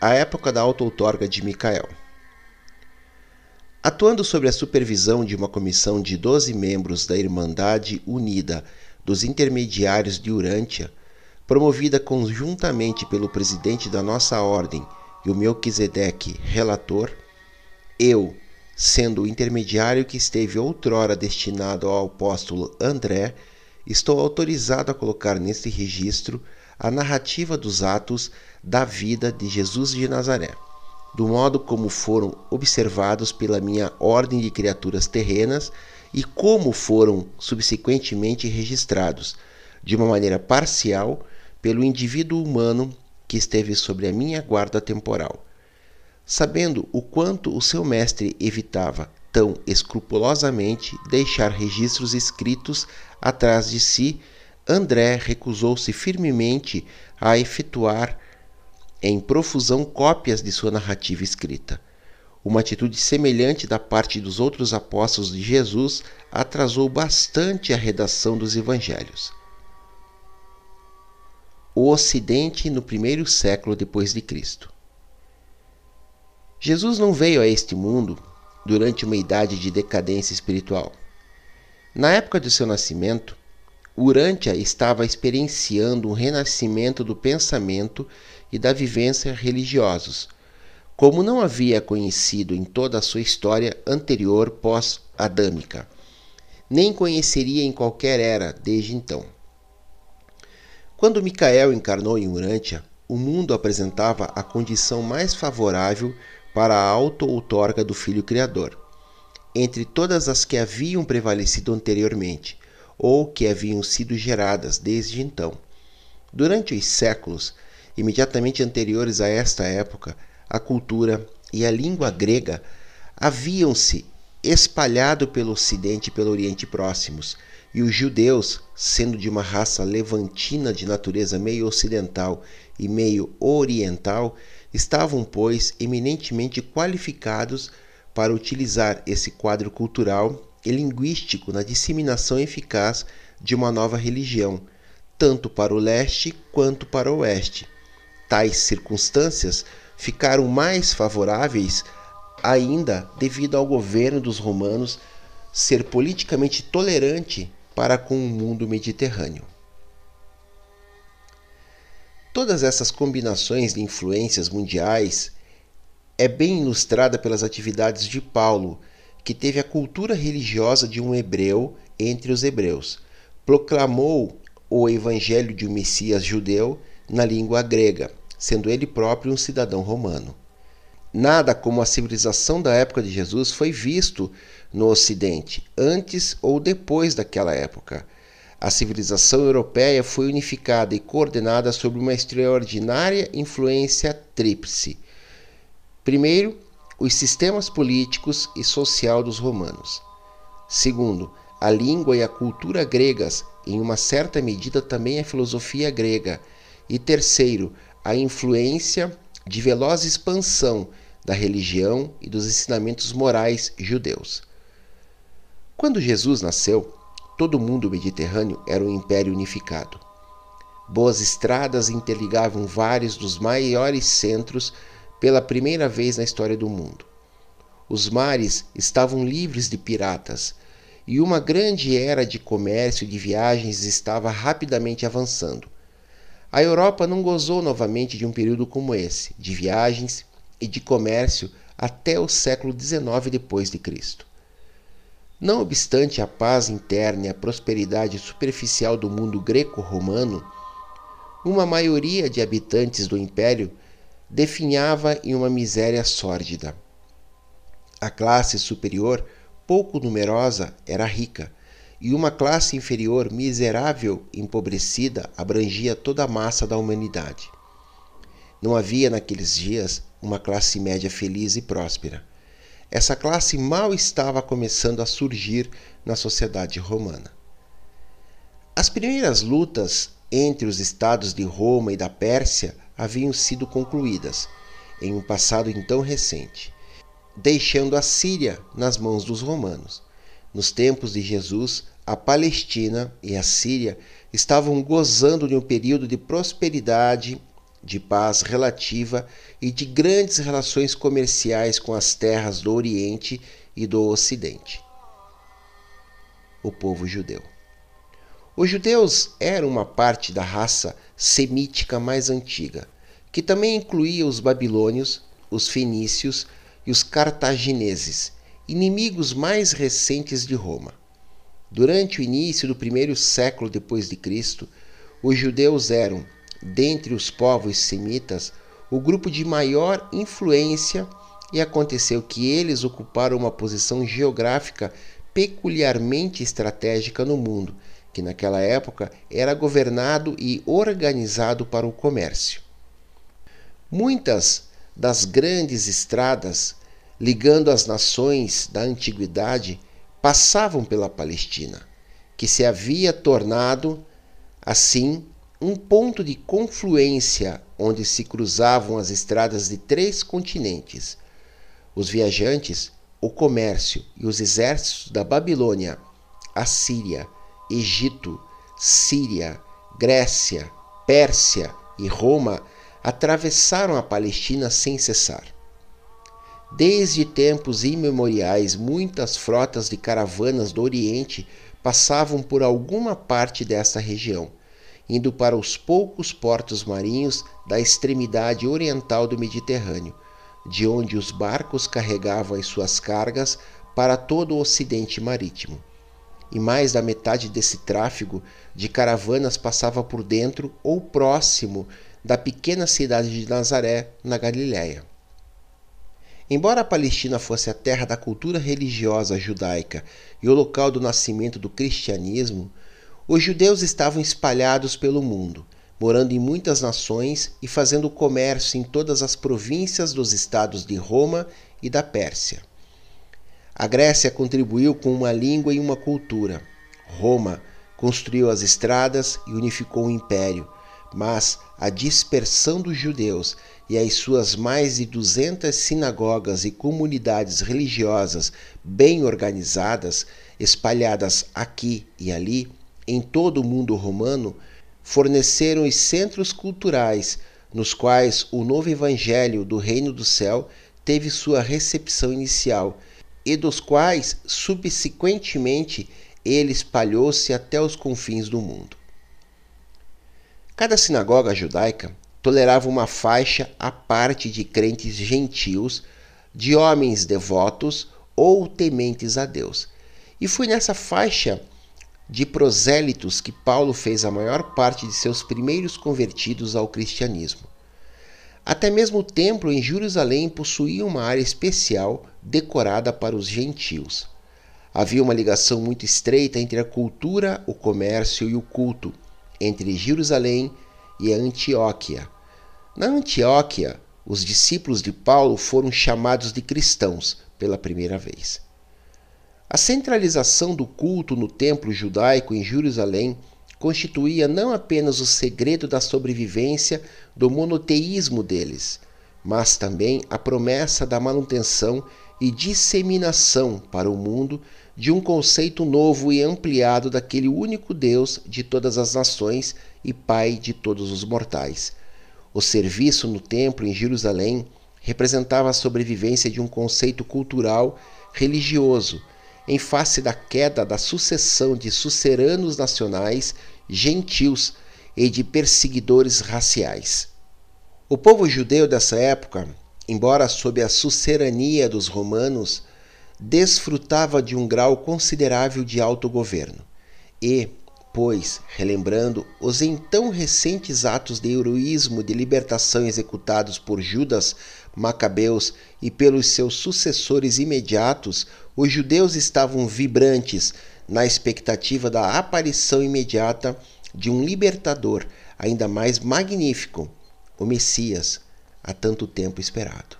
a época da auto-outorga de Micael. Atuando sob a supervisão de uma comissão de 12 membros da Irmandade Unida dos Intermediários de Urântia, promovida conjuntamente pelo presidente da nossa ordem e o Melquisedeque, relator, eu, sendo o intermediário que esteve outrora destinado ao apóstolo André, estou autorizado a colocar neste registro a narrativa dos atos da vida de Jesus de Nazaré, do modo como foram observados pela minha ordem de criaturas terrenas e como foram subsequentemente registrados, de uma maneira parcial, pelo indivíduo humano que esteve sobre a minha guarda temporal. Sabendo o quanto o seu mestre evitava tão escrupulosamente deixar registros escritos atrás de si, André recusou-se firmemente a efetuar em profusão cópias de sua narrativa escrita. Uma atitude semelhante da parte dos outros apóstolos de Jesus atrasou bastante a redação dos evangelhos. O Ocidente no primeiro século depois de Cristo. Jesus não veio a este mundo durante uma idade de decadência espiritual. Na época de seu nascimento, Urântia estava experienciando um renascimento do pensamento e da vivência religiosos, como não havia conhecido em toda a sua história anterior pós-adâmica, nem conheceria em qualquer era desde então. Quando Micael encarnou em Urântia, o mundo apresentava a condição mais favorável para a auto-outorga do Filho Criador, entre todas as que haviam prevalecido anteriormente, ou que haviam sido geradas desde então. Durante os séculos imediatamente anteriores a esta época, a cultura e a língua grega haviam-se espalhado pelo Ocidente e pelo Oriente Próximos, e os judeus, sendo de uma raça levantina de natureza meio ocidental e meio oriental, estavam, pois, eminentemente qualificados para utilizar esse quadro cultural e linguístico na disseminação eficaz de uma nova religião, tanto para o leste quanto para o oeste. Tais circunstâncias ficaram mais favoráveis ainda devido ao governo dos romanos ser politicamente tolerante para com o mundo mediterrâneo. Todas essas combinações de influências mundiais é bem ilustrada pelas atividades de Paulo, que teve a cultura religiosa de um hebreu entre os hebreus. Proclamou o evangelho de um Messias judeu na língua grega, sendo ele próprio um cidadão romano. Nada como a civilização da época de Jesus foi visto no Ocidente, antes ou depois daquela época. A civilização europeia foi unificada e coordenada sob uma extraordinária influência tríplice. Primeiro, os sistemas políticos e social dos romanos. Segundo, a língua e a cultura gregas, em uma certa medida também a filosofia grega. E terceiro, a influência de veloz expansão da religião e dos ensinamentos morais judeus. Quando Jesus nasceu, todo o mundo mediterrâneo era um império unificado. Boas estradas interligavam vários dos maiores centros pela primeira vez na história do mundo. Os mares estavam livres de piratas e uma grande era de comércio e de viagens estava rapidamente avançando. A Europa não gozou novamente de um período como esse, de viagens e de comércio até o século XIX depois de Cristo. Não obstante a paz interna e a prosperidade superficial do mundo greco-romano, uma maioria de habitantes do império definhava em uma miséria sórdida. A classe superior, pouco numerosa, era rica, e uma classe inferior, miserável, empobrecida, abrangia toda a massa da humanidade. Não havia naqueles dias uma classe média feliz e próspera essa classe mal estava começando a surgir na sociedade romana. As primeiras lutas entre os estados de Roma e da Pérsia haviam sido concluídas em um passado então recente, deixando a Síria nas mãos dos romanos. Nos tempos de Jesus, a Palestina e a Síria estavam gozando de um período de prosperidade de paz relativa e de grandes relações comerciais com as terras do Oriente e do Ocidente. O povo judeu. Os judeus eram uma parte da raça semítica mais antiga, que também incluía os babilônios, os fenícios e os cartagineses, inimigos mais recentes de Roma. Durante o início do primeiro século depois de Cristo, os judeus eram, dentre os povos semitas, o grupo de maior influência e aconteceu que eles ocuparam uma posição geográfica peculiarmente estratégica no mundo, que naquela época era governado e organizado para o comércio. Muitas das grandes estradas ligando as nações da antiguidade passavam pela Palestina, que se havia tornado, assim, um ponto de confluência onde se cruzavam as estradas de três continentes. Os viajantes, o comércio e os exércitos da Babilônia, Assíria, Egito, Síria, Grécia, Pérsia e Roma atravessaram a Palestina sem cessar. Desde tempos imemoriais, muitas frotas de caravanas do Oriente passavam por alguma parte desta região, indo para os poucos portos marinhos da extremidade oriental do Mediterrâneo, de onde os barcos carregavam as suas cargas para todo o ocidente marítimo e mais da metade desse tráfego de caravanas passava por dentro ou próximo da pequena cidade de Nazaré, na Galiléia. Embora a Palestina fosse a terra da cultura religiosa judaica e o local do nascimento do cristianismo, os judeus estavam espalhados pelo mundo, morando em muitas nações e fazendo comércio em todas as províncias dos estados de Roma e da Pérsia. A Grécia contribuiu com uma língua e uma cultura. Roma construiu as estradas e unificou o império, mas a dispersão dos judeus e as suas mais de 200 sinagogas e comunidades religiosas bem organizadas, espalhadas aqui e ali, em todo o mundo romano, forneceram os centros culturais nos quais o novo evangelho do Reino do Céu teve sua recepção inicial e dos quais, subsequentemente, ele espalhou-se até os confins do mundo. Cada sinagoga judaica tolerava uma faixa à parte de crentes gentios, de homens devotos ou tementes a Deus. E foi nessa faixa de prosélitos que Paulo fez a maior parte de seus primeiros convertidos ao cristianismo. Até mesmo o templo em Jerusalém possuía uma área especial decorada para os gentios. Havia uma ligação muito estreita entre a cultura, o comércio e o culto, entre Jerusalém e Antioquia. Na Antioquia, os discípulos de Paulo foram chamados de cristãos pela primeira vez. A centralização do culto no templo judaico em Jerusalém constituía não apenas o segredo da sobrevivência do monoteísmo deles, mas também a promessa da manutenção e disseminação para o mundo de um conceito novo e ampliado daquele único Deus de todas as nações e Pai de todos os mortais. O serviço no templo em Jerusalém representava a sobrevivência de um conceito cultural religioso em face da queda da sucessão de suceranos nacionais, gentios e de perseguidores raciais. O povo judeu dessa época, embora sob a sucerania dos romanos, desfrutava de um grau considerável de autogoverno. E, pois, relembrando os então recentes atos de heroísmo de libertação executados por Judas Macabeus e pelos seus sucessores imediatos, os judeus estavam vibrantes na expectativa da aparição imediata de um libertador ainda mais magnífico, o Messias, há tanto tempo esperado.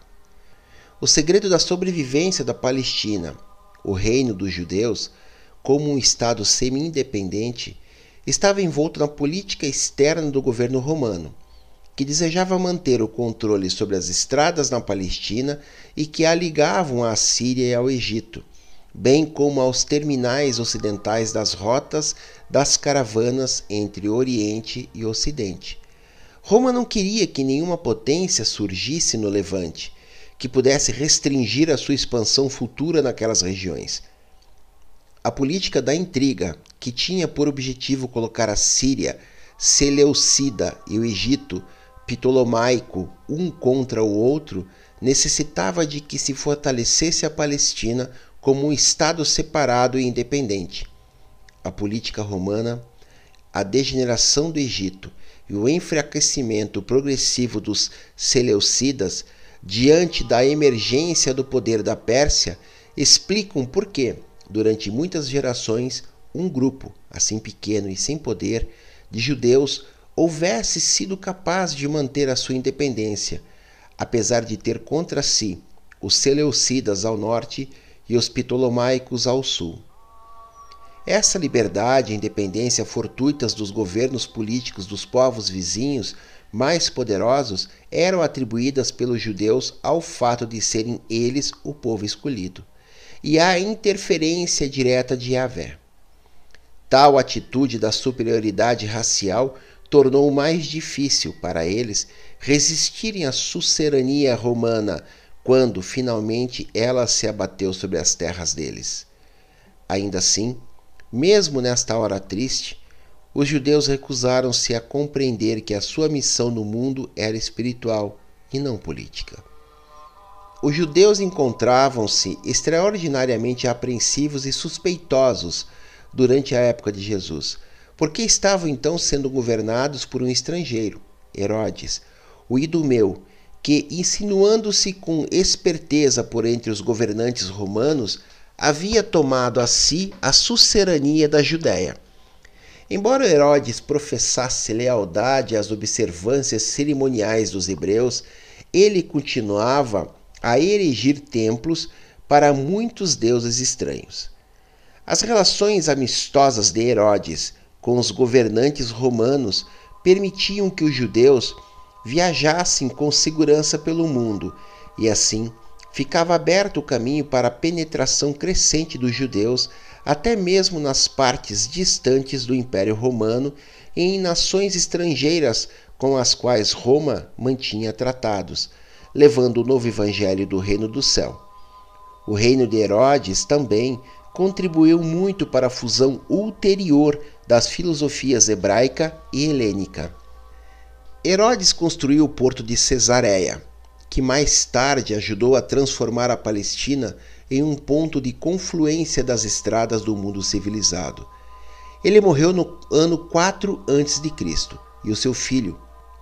O segredo da sobrevivência da Palestina, o reino dos judeus, como um Estado semi-independente, estava envolto na política externa do governo romano que desejava manter o controle sobre as estradas na Palestina e que a ligavam à Síria e ao Egito, bem como aos terminais ocidentais das rotas das caravanas entre Oriente e Ocidente. Roma não queria que nenhuma potência surgisse no Levante, que pudesse restringir a sua expansão futura naquelas regiões. A política da intriga, que tinha por objetivo colocar a Síria, Seleucida e o Egito Ptolomaico um contra o outro, necessitava de que se fortalecesse a Palestina como um Estado separado e independente. A política romana, a degeneração do Egito e o enfraquecimento progressivo dos Seleucidas diante da emergência do poder da Pérsia explicam por que, durante muitas gerações, um grupo, assim pequeno e sem poder, de judeus houvesse sido capaz de manter a sua independência, apesar de ter contra si os Seleucidas ao norte e os Ptolomaicos ao sul. Essa liberdade e independência fortuitas dos governos políticos dos povos vizinhos mais poderosos eram atribuídas pelos judeus ao fato de serem eles o povo escolhido e à interferência direta de Yahvé. Tal atitude da superioridade racial tornou mais difícil para eles resistirem à sucerania romana quando finalmente ela se abateu sobre as terras deles. Ainda assim, mesmo nesta hora triste, os judeus recusaram-se a compreender que a sua missão no mundo era espiritual e não política. Os judeus encontravam-se extraordinariamente apreensivos e suspeitosos durante a época de Jesus, porque estavam então sendo governados por um estrangeiro, Herodes, o idumeu, que, insinuando-se com esperteza por entre os governantes romanos, havia tomado a si a sucerania da Judéia. Embora Herodes professasse lealdade às observâncias cerimoniais dos hebreus, ele continuava a erigir templos para muitos deuses estranhos. As relações amistosas de Herodes com os governantes romanos permitiam que os judeus viajassem com segurança pelo mundo e assim ficava aberto o caminho para a penetração crescente dos judeus até mesmo nas partes distantes do Império Romano e em nações estrangeiras com as quais Roma mantinha tratados, levando o novo evangelho do reino do céu. O reino de Herodes também contribuiu muito para a fusão ulterior das filosofias hebraica e helênica. Herodes construiu o porto de Cesareia, que mais tarde ajudou a transformar a Palestina em um ponto de confluência das estradas do mundo civilizado. Ele morreu no ano 4 a.C. e o seu filho,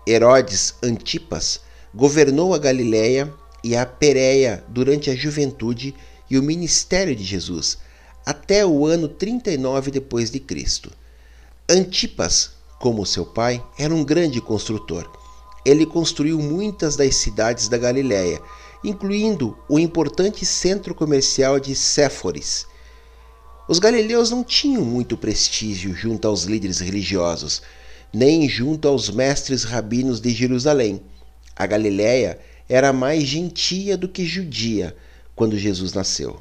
Herodes Antipas, governou a Galiléia e a Pérea durante a juventude e o ministério de Jesus, até o ano 39 depois de Cristo. Antipas, como seu pai, era um grande construtor ele construiu muitas das cidades da Galiléia, incluindo o importante centro comercial de Séforis. Os galileus não tinham muito prestígio junto aos líderes religiosos, nem junto aos mestres rabinos de Jerusalém. A Galiléia era mais gentia do que judia quando Jesus nasceu.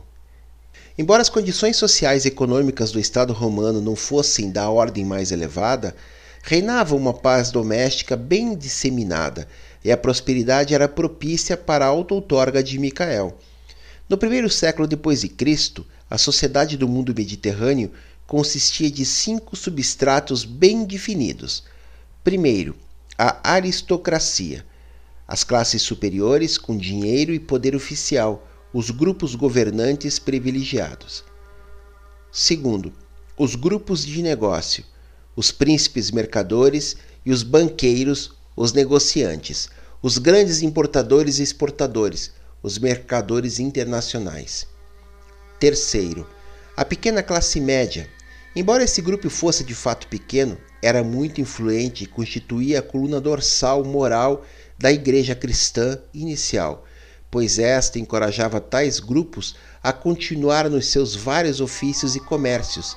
Embora as condições sociais e econômicas do Estado romano não fossem da ordem mais elevada, Reinava uma paz doméstica bem disseminada e a prosperidade era propícia para a auto-outorga de Micael. No primeiro século depois de Cristo, a sociedade do mundo mediterrâneo consistia de cinco substratos bem definidos. Primeiro, a aristocracia, as classes superiores com dinheiro e poder oficial, os grupos governantes privilegiados. Segundo, os grupos de negócio, os príncipes mercadores e os banqueiros, os negociantes, os grandes importadores e exportadores, os mercadores internacionais. Terceiro, a pequena classe média. Embora esse grupo fosse de fato pequeno, era muito influente e constituía a coluna dorsal moral da igreja cristã inicial, pois esta encorajava tais grupos a continuar nos seus vários ofícios e comércios.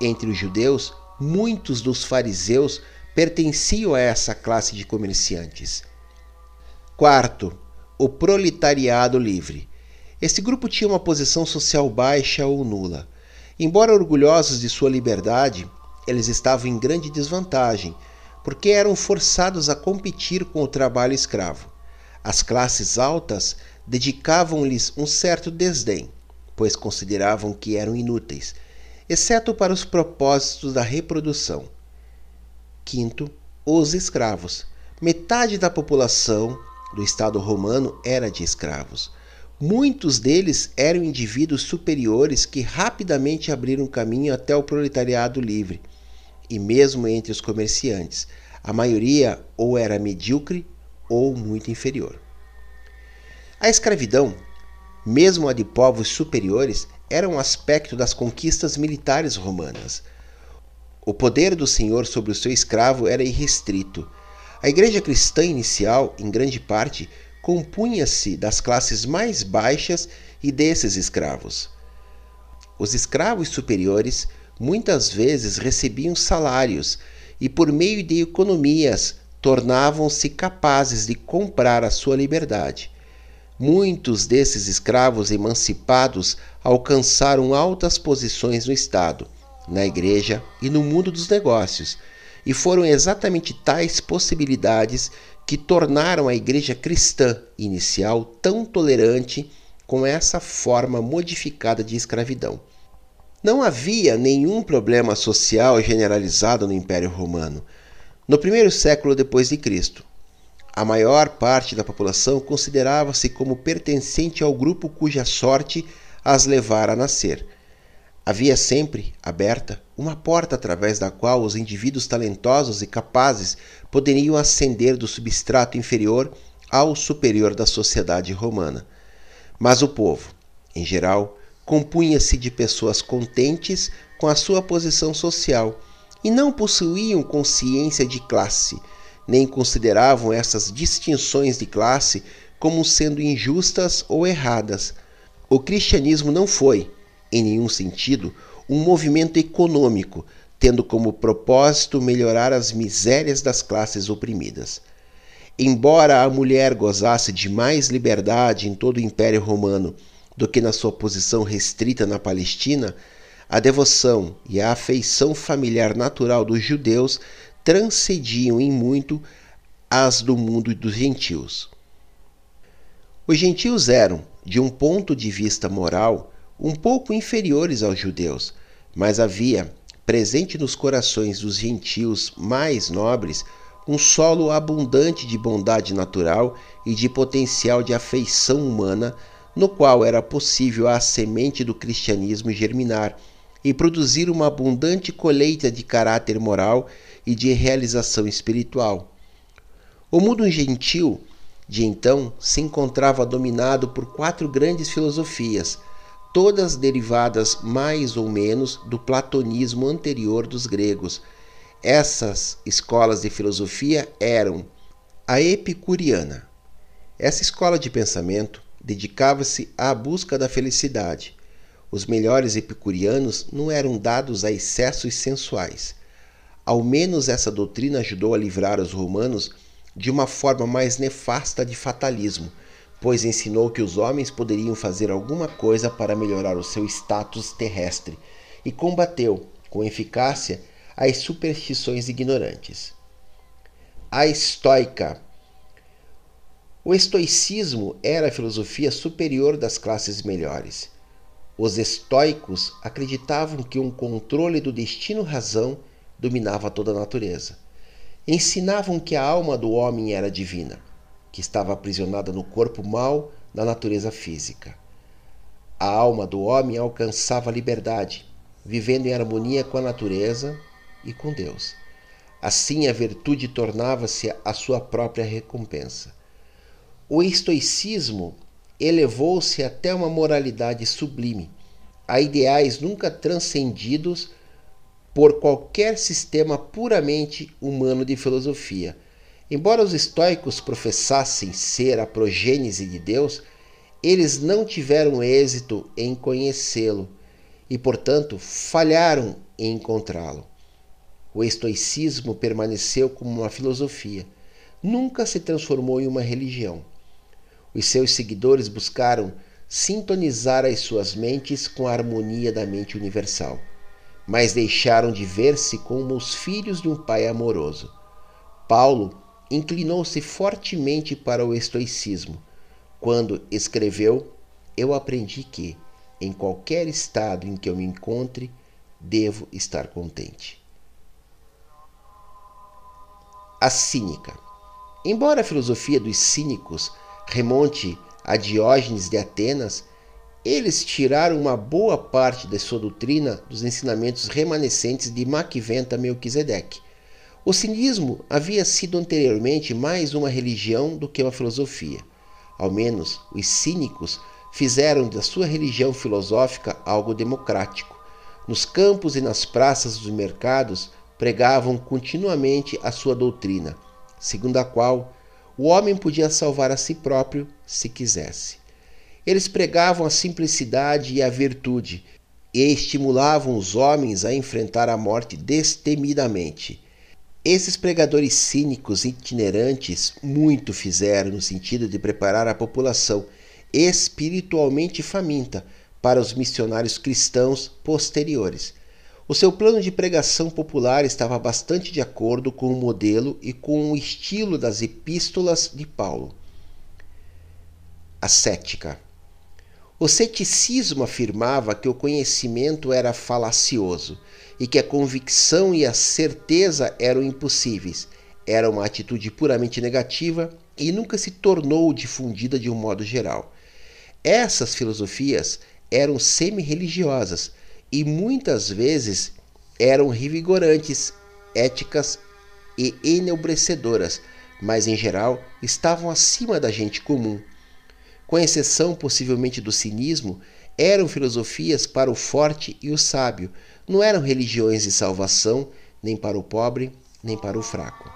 Entre os judeus, muitos dos fariseus pertenciam a essa classe de comerciantes. Quarto, o proletariado livre. Esse grupo tinha uma posição social baixa ou nula. Embora orgulhosos de sua liberdade, eles estavam em grande desvantagem, porque eram forçados a competir com o trabalho escravo. As classes altas dedicavam-lhes um certo desdém, pois consideravam que eram inúteis, exceto para os propósitos da reprodução. Quinto, os escravos. Metade da população do Estado romano era de escravos. Muitos deles eram indivíduos superiores que rapidamente abriram caminho até o proletariado livre. E mesmo entre os comerciantes, a maioria ou era medíocre ou muito inferior. A escravidão, mesmo a de povos superiores, era um aspecto das conquistas militares romanas. O poder do senhor sobre o seu escravo era irrestrito. A igreja cristã inicial, em grande parte, compunha-se das classes mais baixas e desses escravos. Os escravos superiores muitas vezes recebiam salários e, por meio de economias, tornavam-se capazes de comprar a sua liberdade. Muitos desses escravos emancipados alcançaram altas posições no Estado, na Igreja e no mundo dos negócios, e foram exatamente tais possibilidades que tornaram a igreja cristã inicial tão tolerante com essa forma modificada de escravidão. Não havia nenhum problema social generalizado no Império Romano. No primeiro século depois de Cristo, a maior parte da população considerava-se como pertencente ao grupo cuja sorte as levara a nascer. Havia sempre aberta uma porta através da qual os indivíduos talentosos e capazes poderiam ascender do substrato inferior ao superior da sociedade romana. Mas o povo, em geral, compunha-se de pessoas contentes com a sua posição social e não possuíam consciência de classe, nem consideravam essas distinções de classe como sendo injustas ou erradas. O cristianismo não foi, em nenhum sentido, um movimento econômico, tendo como propósito melhorar as misérias das classes oprimidas. Embora a mulher gozasse de mais liberdade em todo o Império Romano do que na sua posição restrita na Palestina, a devoção e a afeição familiar natural dos judeus transcendiam em muito as do mundo dos gentios. Os gentios eram, de um ponto de vista moral, um pouco inferiores aos judeus, mas havia, presente nos corações dos gentios mais nobres, um solo abundante de bondade natural e de potencial de afeição humana, no qual era possível a semente do cristianismo germinar e produzir uma abundante colheita de caráter moral e de realização espiritual. O mundo gentil de então se encontrava dominado por quatro grandes filosofias todas derivadas mais ou menos do platonismo anterior dos gregos. Essas escolas de filosofia eram a epicuriana. Essa escola de pensamento dedicava-se à busca da felicidade. Os melhores epicurianos não eram dados a excessos sensuais. Ao menos essa doutrina ajudou a livrar os romanos de uma forma mais nefasta de fatalismo pois ensinou que os homens poderiam fazer alguma coisa para melhorar o seu status terrestre e combateu, com eficácia, as superstições ignorantes. A estoica. O estoicismo era a filosofia superior das classes melhores. Os estoicos acreditavam que um controle do destino-razão dominava toda a natureza. Ensinavam que a alma do homem era divina que estava aprisionada no corpo mau da natureza física. A alma do homem alcançava a liberdade, vivendo em harmonia com a natureza e com Deus. Assim, a virtude tornava-se a sua própria recompensa. O estoicismo elevou-se até uma moralidade sublime, a ideais nunca transcendidos por qualquer sistema puramente humano de filosofia Embora os estoicos professassem ser a progênese de Deus, eles não tiveram êxito em conhecê-lo e, portanto, falharam em encontrá-lo. O estoicismo permaneceu como uma filosofia, nunca se transformou em uma religião. Os seus seguidores buscaram sintonizar as suas mentes com a harmonia da mente universal, mas deixaram de ver-se como os filhos de um pai amoroso. Paulo inclinou-se fortemente para o estoicismo, quando escreveu: Eu aprendi que, em qualquer estado em que eu me encontre, devo estar contente. A cínica. Embora a filosofia dos cínicos remonte a Diógenes de Atenas, eles tiraram uma boa parte da sua doutrina dos ensinamentos remanescentes de Maquiventa Melquisedeque. O cinismo havia sido anteriormente mais uma religião do que uma filosofia. Ao menos os cínicos fizeram da sua religião filosófica algo democrático. Nos campos e nas praças dos mercados pregavam continuamente a sua doutrina, segundo a qual o homem podia salvar a si próprio se quisesse. Eles pregavam a simplicidade e a virtude e estimulavam os homens a enfrentar a morte destemidamente. Esses pregadores cínicos itinerantes muito fizeram no sentido de preparar a população espiritualmente faminta para os missionários cristãos posteriores. O seu plano de pregação popular estava bastante de acordo com o modelo e com o estilo das epístolas de Paulo. A cética. O ceticismo afirmava que o conhecimento era falacioso e que a convicção e a certeza eram impossíveis. Era uma atitude puramente negativa e nunca se tornou difundida de um modo geral. Essas filosofias eram semi-religiosas e muitas vezes eram revigorantes, éticas e enebrecedoras, mas em geral estavam acima da gente comum. Com exceção possivelmente do cinismo, eram filosofias para o forte e o sábio, não eram religiões de salvação nem para o pobre, nem para o fraco.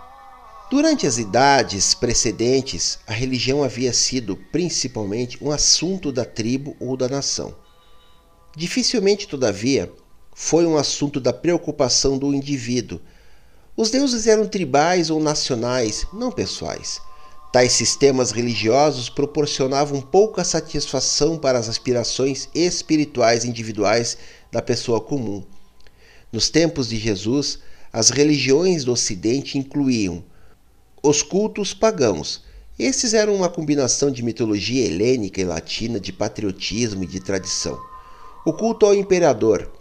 Durante as idades precedentes, a religião havia sido principalmente um assunto da tribo ou da nação. Dificilmente, todavia, foi um assunto da preocupação do indivíduo. Os deuses eram tribais ou nacionais, não pessoais. Tais sistemas religiosos proporcionavam pouca satisfação para as aspirações espirituais individuais da pessoa comum. Nos tempos de Jesus, as religiões do Ocidente incluíam os cultos pagãos. Esses eram uma combinação de mitologia helênica e latina, de patriotismo e de tradição. O culto ao imperador.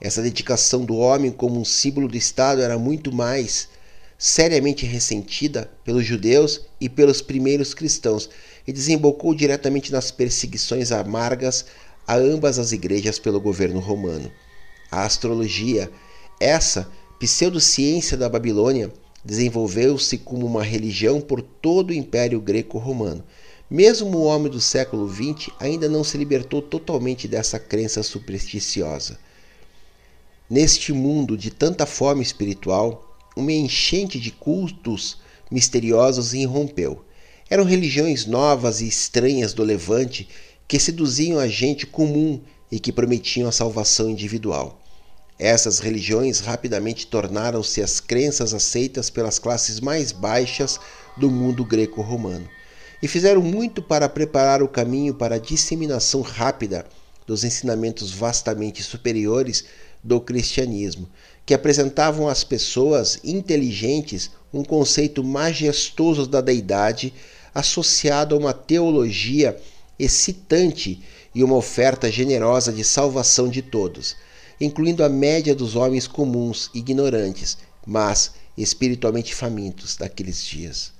Essa dedicação do homem como um símbolo do Estado era muito mais seriamente ressentida pelos judeus e pelos primeiros cristãos e desembocou diretamente nas perseguições amargas a ambas as igrejas pelo governo romano. A astrologia, essa pseudociência da Babilônia, desenvolveu-se como uma religião por todo o Império Greco-Romano. Mesmo o homem do século XX ainda não se libertou totalmente dessa crença supersticiosa. Neste mundo de tanta fome espiritual, uma enchente de cultos misteriosos irrompeu. Eram religiões novas e estranhas do Levante que seduziam a gente comum e que prometiam a salvação individual. Essas religiões rapidamente tornaram-se as crenças aceitas pelas classes mais baixas do mundo greco-romano e fizeram muito para preparar o caminho para a disseminação rápida dos ensinamentos vastamente superiores do cristianismo, que apresentavam às pessoas inteligentes um conceito majestoso da deidade associado a uma teologia excitante e uma oferta generosa de salvação de todos, incluindo a média dos homens comuns, ignorantes, mas espiritualmente famintos daqueles dias.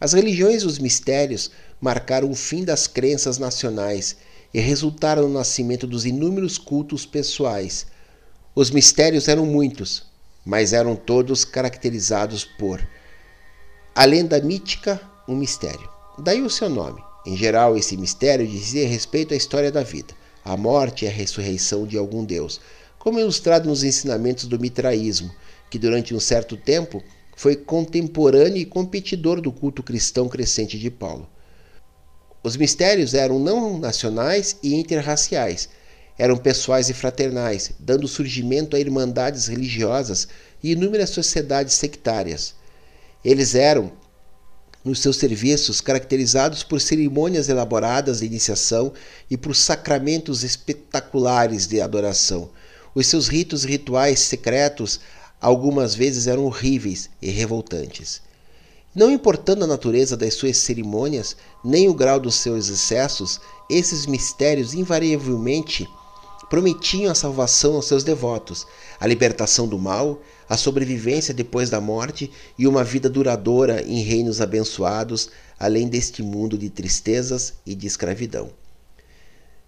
As religiões e os mistérios marcaram o fim das crenças nacionais e resultaram no nascimento dos inúmeros cultos pessoais. Os mistérios eram muitos, mas eram todos caracterizados por a lenda mítica, um mistério. Daí o seu nome. Em geral, esse mistério dizia respeito à história da vida, a morte e a ressurreição de algum deus, como ilustrado nos ensinamentos do mitraísmo, que durante um certo tempo foi contemporâneo e competidor do culto cristão crescente de Paulo. Os mistérios eram não nacionais e interraciais, eram pessoais e fraternais, dando surgimento a irmandades religiosas e inúmeras sociedades sectárias. Eles eram nos seus serviços, caracterizados por cerimônias elaboradas de iniciação e por sacramentos espetaculares de adoração. Os seus ritos e rituais secretos algumas vezes eram horríveis e revoltantes. Não importando a natureza das suas cerimônias, nem o grau dos seus excessos, esses mistérios invariavelmente prometiam a salvação aos seus devotos, a libertação do mal, a sobrevivência depois da morte e uma vida duradoura em reinos abençoados, além deste mundo de tristezas e de escravidão.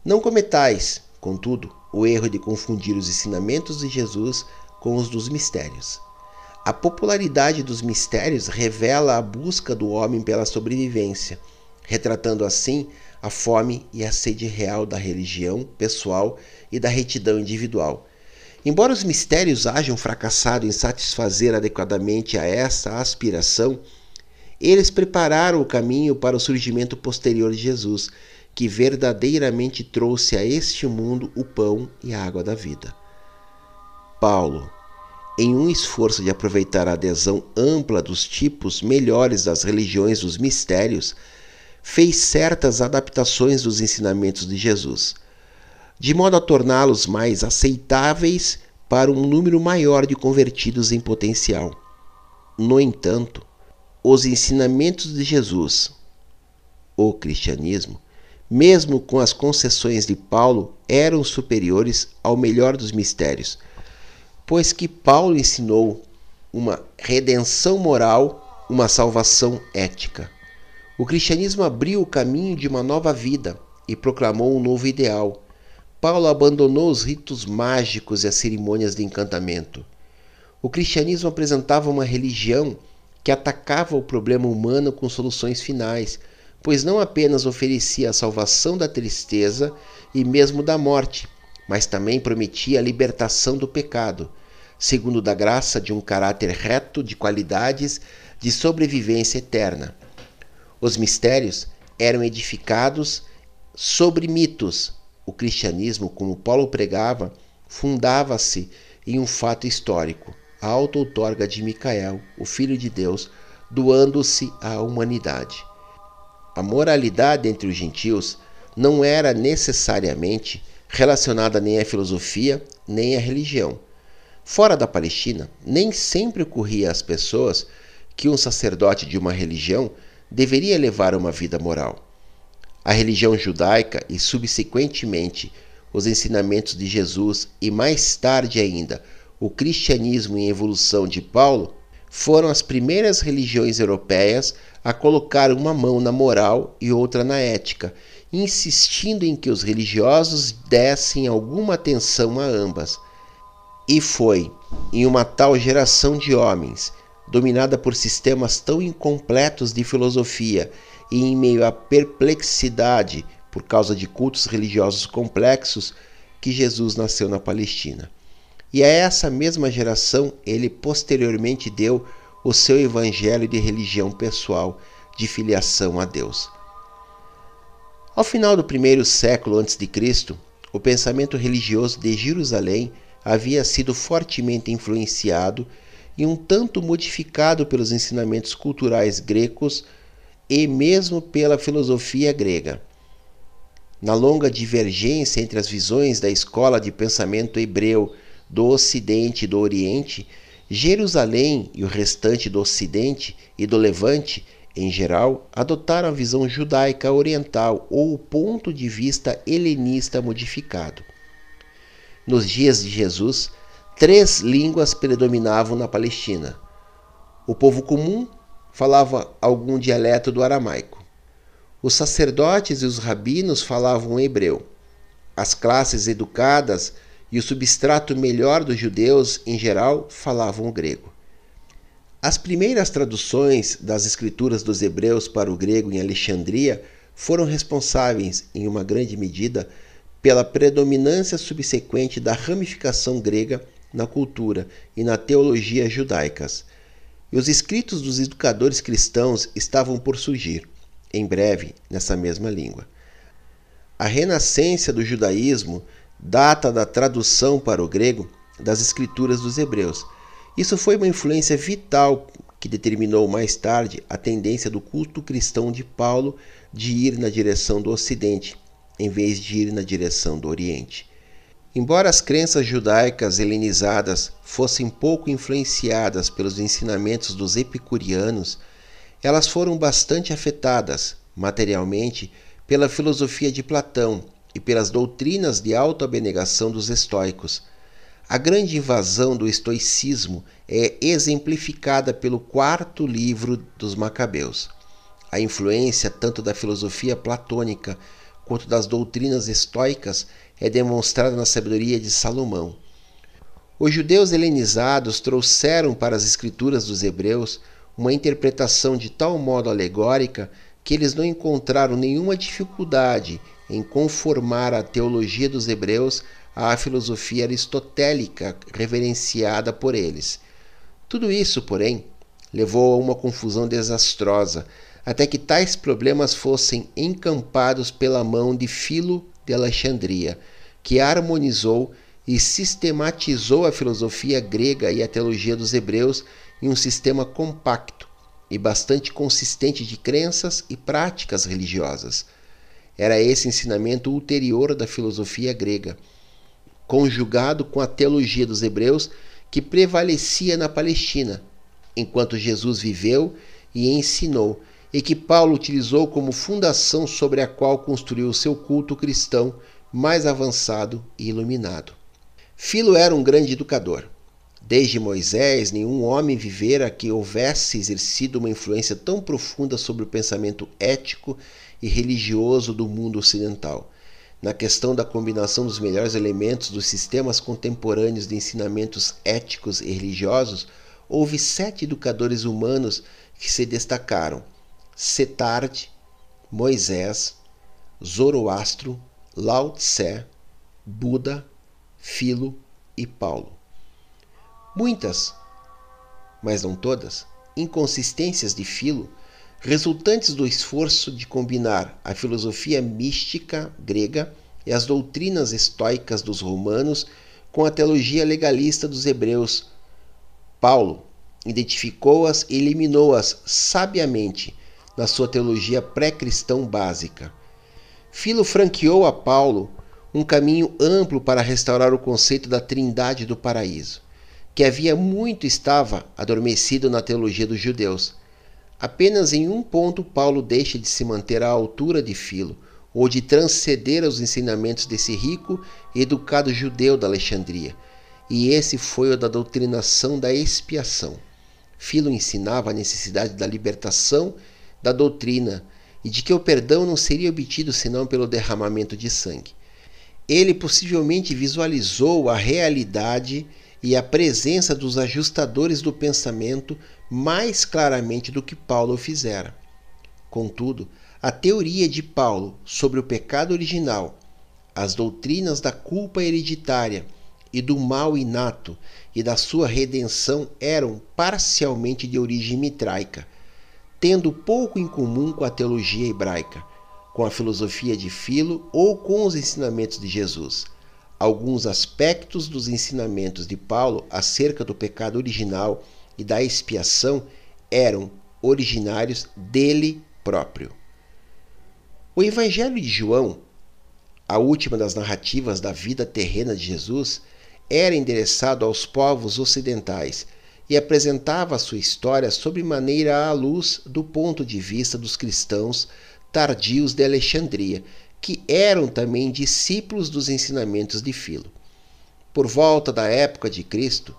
Não cometais, contudo, o erro de confundir os ensinamentos de Jesus com os dos mistérios. A popularidade dos mistérios revela a busca do homem pela sobrevivência, retratando assim a fome e a sede real da religião pessoal e da retidão individual. Embora os mistérios hajam fracassado em satisfazer adequadamente a essa aspiração, eles prepararam o caminho para o surgimento posterior de Jesus, que verdadeiramente trouxe a este mundo o pão e a água da vida. Paulo, em um esforço de aproveitar a adesão ampla dos tipos melhores das religiões dos mistérios, fez certas adaptações dos ensinamentos de Jesus, de modo a torná-los mais aceitáveis para um número maior de convertidos em potencial. No entanto, os ensinamentos de Jesus, o cristianismo, mesmo com as concessões de Paulo, eram superiores ao melhor dos mistérios pois que Paulo ensinou uma redenção moral, uma salvação ética. O cristianismo abriu o caminho de uma nova vida e proclamou um novo ideal. Paulo abandonou os ritos mágicos e as cerimônias de encantamento. O cristianismo apresentava uma religião que atacava o problema humano com soluções finais, pois não apenas oferecia a salvação da tristeza e mesmo da morte, mas também prometia a libertação do pecado, segundo da graça de um caráter reto de qualidades de sobrevivência eterna. Os mistérios eram edificados sobre mitos. O cristianismo, como Paulo pregava, fundava-se em um fato histórico, a auto-outorga de Micael, o Filho de Deus, doando-se à humanidade. A moralidade entre os gentios não era necessariamente relacionada nem à filosofia nem à religião. Fora da Palestina, nem sempre ocorria às pessoas que um sacerdote de uma religião deveria levar uma vida moral. A religião judaica e, subsequentemente, os ensinamentos de Jesus e mais tarde ainda o cristianismo em evolução de Paulo foram as primeiras religiões europeias a colocar uma mão na moral e outra na ética insistindo em que os religiosos dessem alguma atenção a ambas. E foi em uma tal geração de homens, dominada por sistemas tão incompletos de filosofia e em meio à perplexidade por causa de cultos religiosos complexos, que Jesus nasceu na Palestina. E a essa mesma geração ele posteriormente deu o seu evangelho de religião pessoal, de filiação a Deus. Ao final do primeiro século antes de Cristo, o pensamento religioso de Jerusalém havia sido fortemente influenciado e um tanto modificado pelos ensinamentos culturais gregos e mesmo pela filosofia grega. Na longa divergência entre as visões da escola de pensamento hebreu do Ocidente e do Oriente, Jerusalém e o restante do Ocidente e do Levante em geral, adotaram a visão judaica oriental ou o ponto de vista helenista modificado. Nos dias de Jesus, três línguas predominavam na Palestina. O povo comum falava algum dialeto do aramaico. Os sacerdotes e os rabinos falavam hebreu. As classes educadas e o substrato melhor dos judeus, em geral, falavam grego. As primeiras traduções das escrituras dos hebreus para o grego em Alexandria foram responsáveis, em uma grande medida, pela predominância subsequente da ramificação grega na cultura e na teologia judaicas. E os escritos dos educadores cristãos estavam por surgir, em breve, nessa mesma língua. A renascença do judaísmo data da tradução para o grego das escrituras dos hebreus isso foi uma influência vital que determinou mais tarde a tendência do culto cristão de Paulo de ir na direção do Ocidente, em vez de ir na direção do Oriente. Embora as crenças judaicas helenizadas fossem pouco influenciadas pelos ensinamentos dos epicurianos, elas foram bastante afetadas, materialmente, pela filosofia de Platão e pelas doutrinas de autoabnegação dos estoicos. A grande invasão do estoicismo é exemplificada pelo quarto livro dos Macabeus. A influência tanto da filosofia platônica quanto das doutrinas estoicas é demonstrada na sabedoria de Salomão. Os judeus helenizados trouxeram para as escrituras dos hebreus uma interpretação de tal modo alegórica que eles não encontraram nenhuma dificuldade em conformar a teologia dos hebreus à filosofia aristotélica reverenciada por eles. Tudo isso, porém, levou a uma confusão desastrosa, até que tais problemas fossem encampados pela mão de Filo de Alexandria, que harmonizou e sistematizou a filosofia grega e a teologia dos hebreus em um sistema compacto e bastante consistente de crenças e práticas religiosas. Era esse ensinamento ulterior da filosofia grega, conjugado com a teologia dos hebreus que prevalecia na Palestina, enquanto Jesus viveu e ensinou e que Paulo utilizou como fundação sobre a qual construiu seu culto cristão mais avançado e iluminado. Filo era um grande educador. Desde Moisés, nenhum homem vivera que houvesse exercido uma influência tão profunda sobre o pensamento ético e religioso do mundo ocidental. Na questão da combinação dos melhores elementos dos sistemas contemporâneos de ensinamentos éticos e religiosos, houve sete educadores humanos que se destacaram: Setard, Moisés, Zoroastro, Lao Tse, Buda, Filo e Paulo. Muitas, mas não todas, inconsistências de Filo, resultantes do esforço de combinar a filosofia mística grega e as doutrinas estoicas dos romanos com a teologia legalista dos hebreus. Paulo identificou-as e eliminou-as sabiamente na sua teologia pré-cristão básica. Filo franqueou a Paulo um caminho amplo para restaurar o conceito da trindade do paraíso, que havia muito estava adormecido na teologia dos judeus. Apenas em um ponto Paulo deixa de se manter à altura de Filo, ou de transcender aos ensinamentos desse rico e educado judeu da Alexandria, e esse foi o da doutrinação da expiação. Filo ensinava a necessidade da libertação da doutrina e de que o perdão não seria obtido senão pelo derramamento de sangue. Ele possivelmente visualizou a realidade e a presença dos ajustadores do pensamento mais claramente do que Paulo fizera. Contudo, a teoria de Paulo sobre o pecado original, as doutrinas da culpa hereditária e do mal inato e da sua redenção eram parcialmente de origem mitraica tendo pouco em comum com a teologia hebraica, com a filosofia de Filo ou com os ensinamentos de Jesus. Alguns aspectos dos ensinamentos de Paulo acerca do pecado original e da expiação eram originários dele próprio. O Evangelho de João, a última das narrativas da vida terrena de Jesus, era endereçado aos povos ocidentais e apresentava sua história sob maneira à luz do ponto de vista dos cristãos tardios de Alexandria, que eram também discípulos dos ensinamentos de Filo. Por volta da época de Cristo,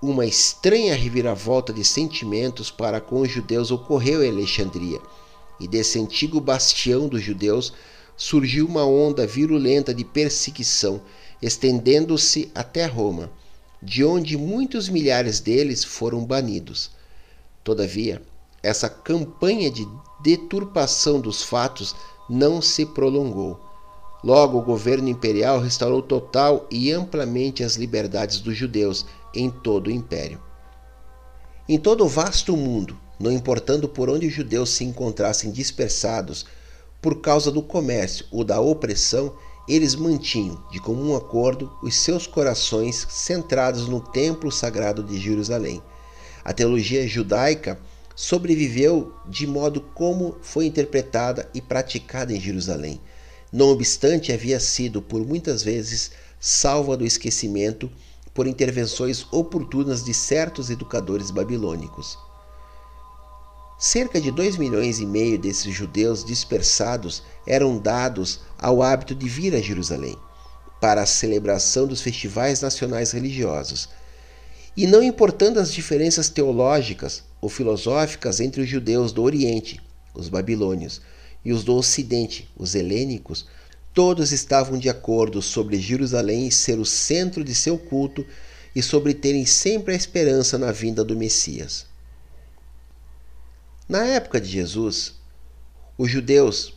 uma estranha reviravolta de sentimentos para com os judeus ocorreu em Alexandria, e desse antigo bastião dos judeus surgiu uma onda virulenta de perseguição, estendendo-se até Roma de onde muitos milhares deles foram banidos. Todavia, essa campanha de deturpação dos fatos não se prolongou. Logo, o governo imperial restaurou total e amplamente as liberdades dos judeus em todo o império. Em todo o vasto mundo, não importando por onde os judeus se encontrassem dispersados por causa do comércio ou da opressão, eles mantinham, de comum acordo, os seus corações centrados no templo sagrado de Jerusalém. A teologia judaica sobreviveu de modo como foi interpretada e praticada em Jerusalém. Não obstante, havia sido por muitas vezes salva do esquecimento por intervenções oportunas de certos educadores babilônicos. Cerca de 2 milhões e meio desses judeus dispersados eram dados ao hábito de vir a Jerusalém para a celebração dos festivais nacionais religiosos. E não importando as diferenças teológicas ou filosóficas entre os judeus do Oriente, os babilônios, e os do Ocidente, os helênicos, todos estavam de acordo sobre Jerusalém ser o centro de seu culto e sobre terem sempre a esperança na vinda do Messias. Na época de Jesus, os judeus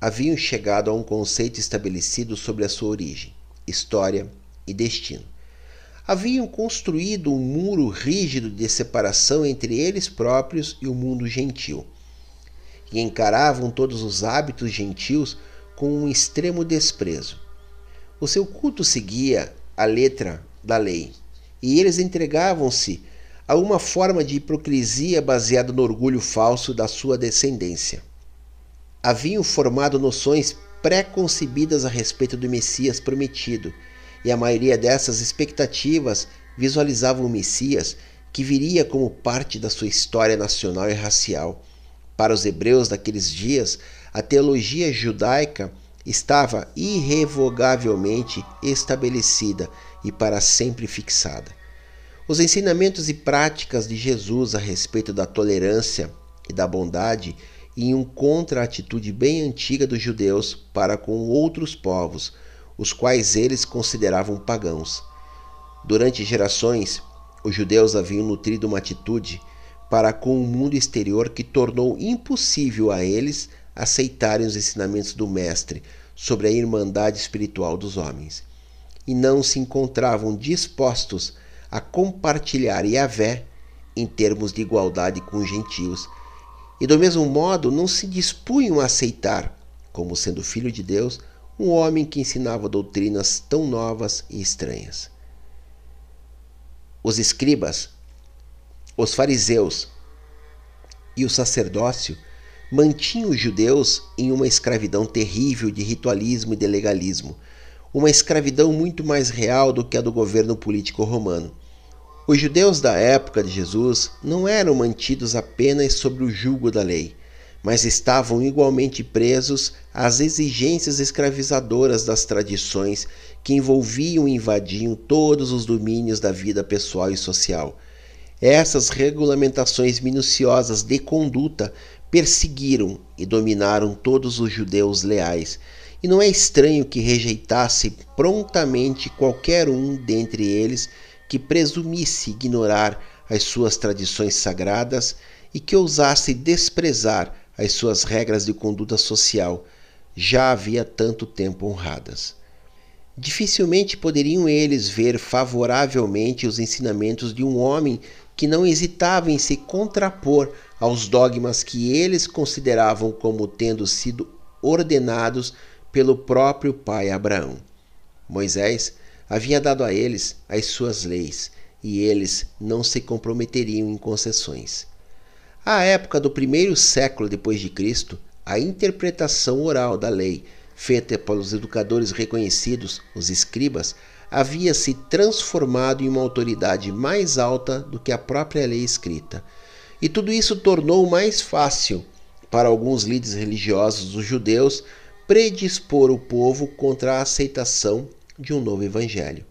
haviam chegado a um conceito estabelecido sobre a sua origem, história e destino. Haviam construído um muro rígido de separação entre eles próprios e o mundo gentil, e encaravam todos os hábitos gentios com um extremo desprezo. O seu culto seguia a letra da lei, e eles entregavam-se a uma forma de hipocrisia baseada no orgulho falso da sua descendência. Haviam formado noções pré-concebidas a respeito do Messias prometido, e a maioria dessas expectativas visualizavam o Messias que viria como parte da sua história nacional e racial. Para os hebreus daqueles dias, a teologia judaica estava irrevogavelmente estabelecida e para sempre fixada. Os ensinamentos e práticas de Jesus a respeito da tolerância e da bondade iam contra a atitude bem antiga dos judeus para com outros povos, os quais eles consideravam pagãos. Durante gerações, os judeus haviam nutrido uma atitude para com o mundo exterior que tornou impossível a eles aceitarem os ensinamentos do Mestre sobre a irmandade espiritual dos homens, e não se encontravam dispostos a compartilhar Yahvé em termos de igualdade com os gentios, e do mesmo modo não se dispunham a aceitar, como sendo filho de Deus, um homem que ensinava doutrinas tão novas e estranhas. Os escribas, os fariseus e o sacerdócio mantinha os judeus em uma escravidão terrível de ritualismo e de legalismo, uma escravidão muito mais real do que a do governo político romano. Os judeus da época de Jesus não eram mantidos apenas sob o jugo da lei, mas estavam igualmente presos às exigências escravizadoras das tradições que envolviam e invadiam todos os domínios da vida pessoal e social. Essas regulamentações minuciosas de conduta perseguiram e dominaram todos os judeus leais, e não é estranho que rejeitasse prontamente qualquer um dentre eles que presumisse ignorar as suas tradições sagradas e que ousasse desprezar as suas regras de conduta social, já havia tanto tempo honradas. Dificilmente poderiam eles ver favoravelmente os ensinamentos de um homem que não hesitava em se contrapor aos dogmas que eles consideravam como tendo sido ordenados pelo próprio pai Abraão. Moisés havia dado a eles as suas leis e eles não se comprometeriam em concessões. À época do primeiro século depois de Cristo, a interpretação oral da lei, feita pelos educadores reconhecidos, os escribas, havia se transformado em uma autoridade mais alta do que a própria lei escrita e tudo isso tornou mais fácil para alguns líderes religiosos dos judeus predispor o povo contra a aceitação de um novo evangelho.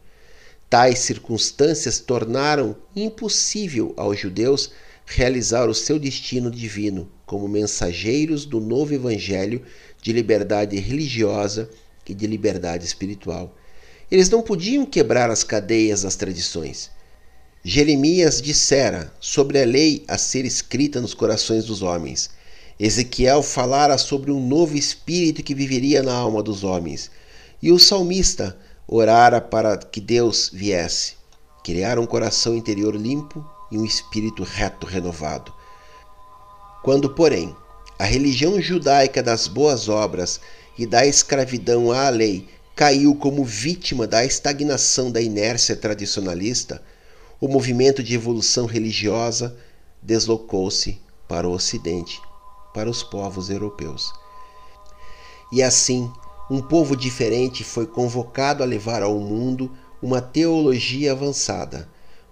Tais circunstâncias tornaram impossível aos judeus realizar o seu destino divino como mensageiros do novo evangelho de liberdade religiosa e de liberdade espiritual. Eles não podiam quebrar as cadeias das tradições. Jeremias dissera sobre a lei a ser escrita nos corações dos homens. Ezequiel falara sobre um novo espírito que viveria na alma dos homens. E o salmista orara para que Deus viesse, criar um coração interior limpo e um espírito reto renovado. Quando, porém, a religião judaica das boas obras e da escravidão à lei caiu como vítima da estagnação da inércia tradicionalista, o movimento de evolução religiosa deslocou-se para o Ocidente, para os povos europeus. E assim, um povo diferente foi convocado a levar ao mundo uma teologia avançada,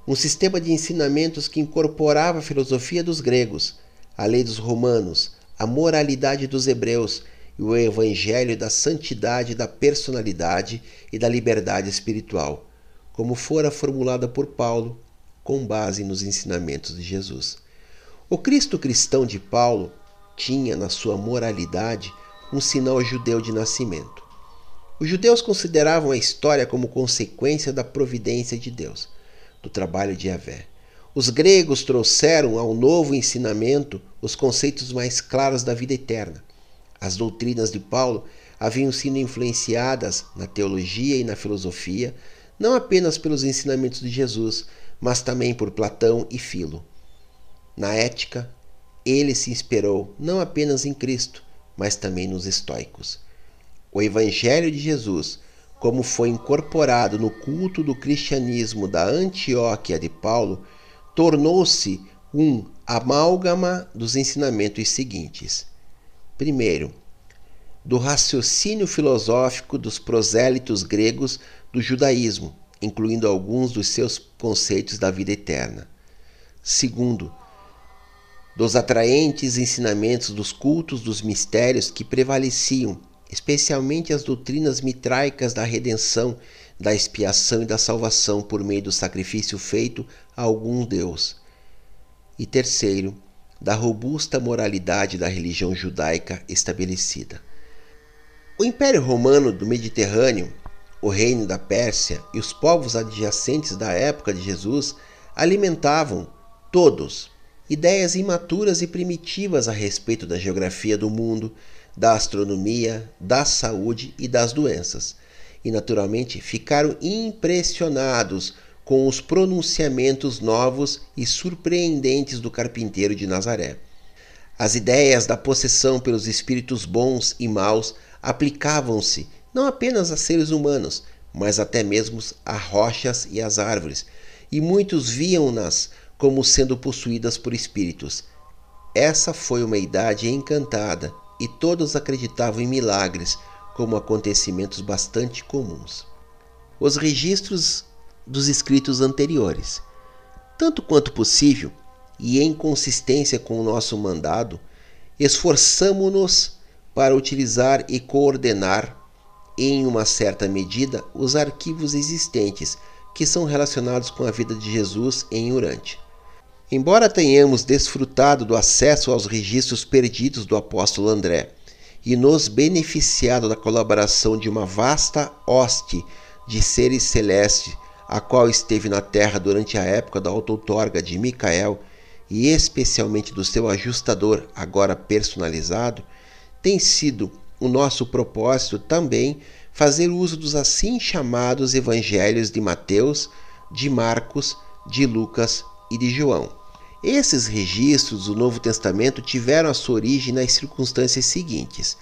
um sistema de ensinamentos que incorporava a filosofia dos gregos, a lei dos romanos, a moralidade dos hebreus e o evangelho da santidade, da personalidade e da liberdade espiritual, como fora formulada por Paulo com base nos ensinamentos de Jesus. O Cristo cristão de Paulo tinha na sua moralidade um sinal judeu de nascimento. Os judeus consideravam a história como consequência da providência de Deus, do trabalho de Yahvé. Os gregos trouxeram ao novo ensinamento os conceitos mais claros da vida eterna. As doutrinas de Paulo haviam sido influenciadas na teologia e na filosofia, não apenas pelos ensinamentos de Jesus, mas também por Platão e Filo. Na ética, ele se inspirou não apenas em Cristo, mas também nos estoicos. O Evangelho de Jesus, como foi incorporado no culto do cristianismo da Antioquia de Paulo, tornou-se um amálgama dos ensinamentos seguintes. Primeiro, do raciocínio filosófico dos prosélitos gregos do judaísmo, incluindo alguns dos seus conceitos da vida eterna. Segundo, dos atraentes ensinamentos dos cultos dos mistérios que prevaleciam, especialmente as doutrinas mitraicas da redenção, da expiação e da salvação por meio do sacrifício feito a algum Deus. E terceiro, da robusta moralidade da religião judaica estabelecida. O Império Romano do Mediterrâneo o reino da Pérsia e os povos adjacentes da época de Jesus alimentavam todos ideias imaturas e primitivas a respeito da geografia do mundo, da astronomia, da saúde e das doenças. E naturalmente ficaram impressionados com os pronunciamentos novos e surpreendentes do carpinteiro de Nazaré. As ideias da possessão pelos espíritos bons e maus aplicavam-se não apenas a seres humanos, mas até mesmo a rochas e as árvores, e muitos viam-nas como sendo possuídas por espíritos. Essa foi uma idade encantada e todos acreditavam em milagres como acontecimentos bastante comuns. Os registros dos escritos anteriores. Tanto quanto possível, e em consistência com o nosso mandado, esforçamo-nos para utilizar e coordenar em uma certa medida, os arquivos existentes que são relacionados com a vida de Jesus em Urante. Embora tenhamos desfrutado do acesso aos registros perdidos do apóstolo André e nos beneficiado da colaboração de uma vasta hoste de seres celestes, a qual esteve na terra durante a época da auto-outorga de Micael e especialmente do seu ajustador, agora personalizado, tem sido o nosso propósito também fazer uso dos assim chamados evangelhos de Mateus, de Marcos, de Lucas e de João. Esses registros do Novo Testamento tiveram a sua origem nas circunstâncias seguintes.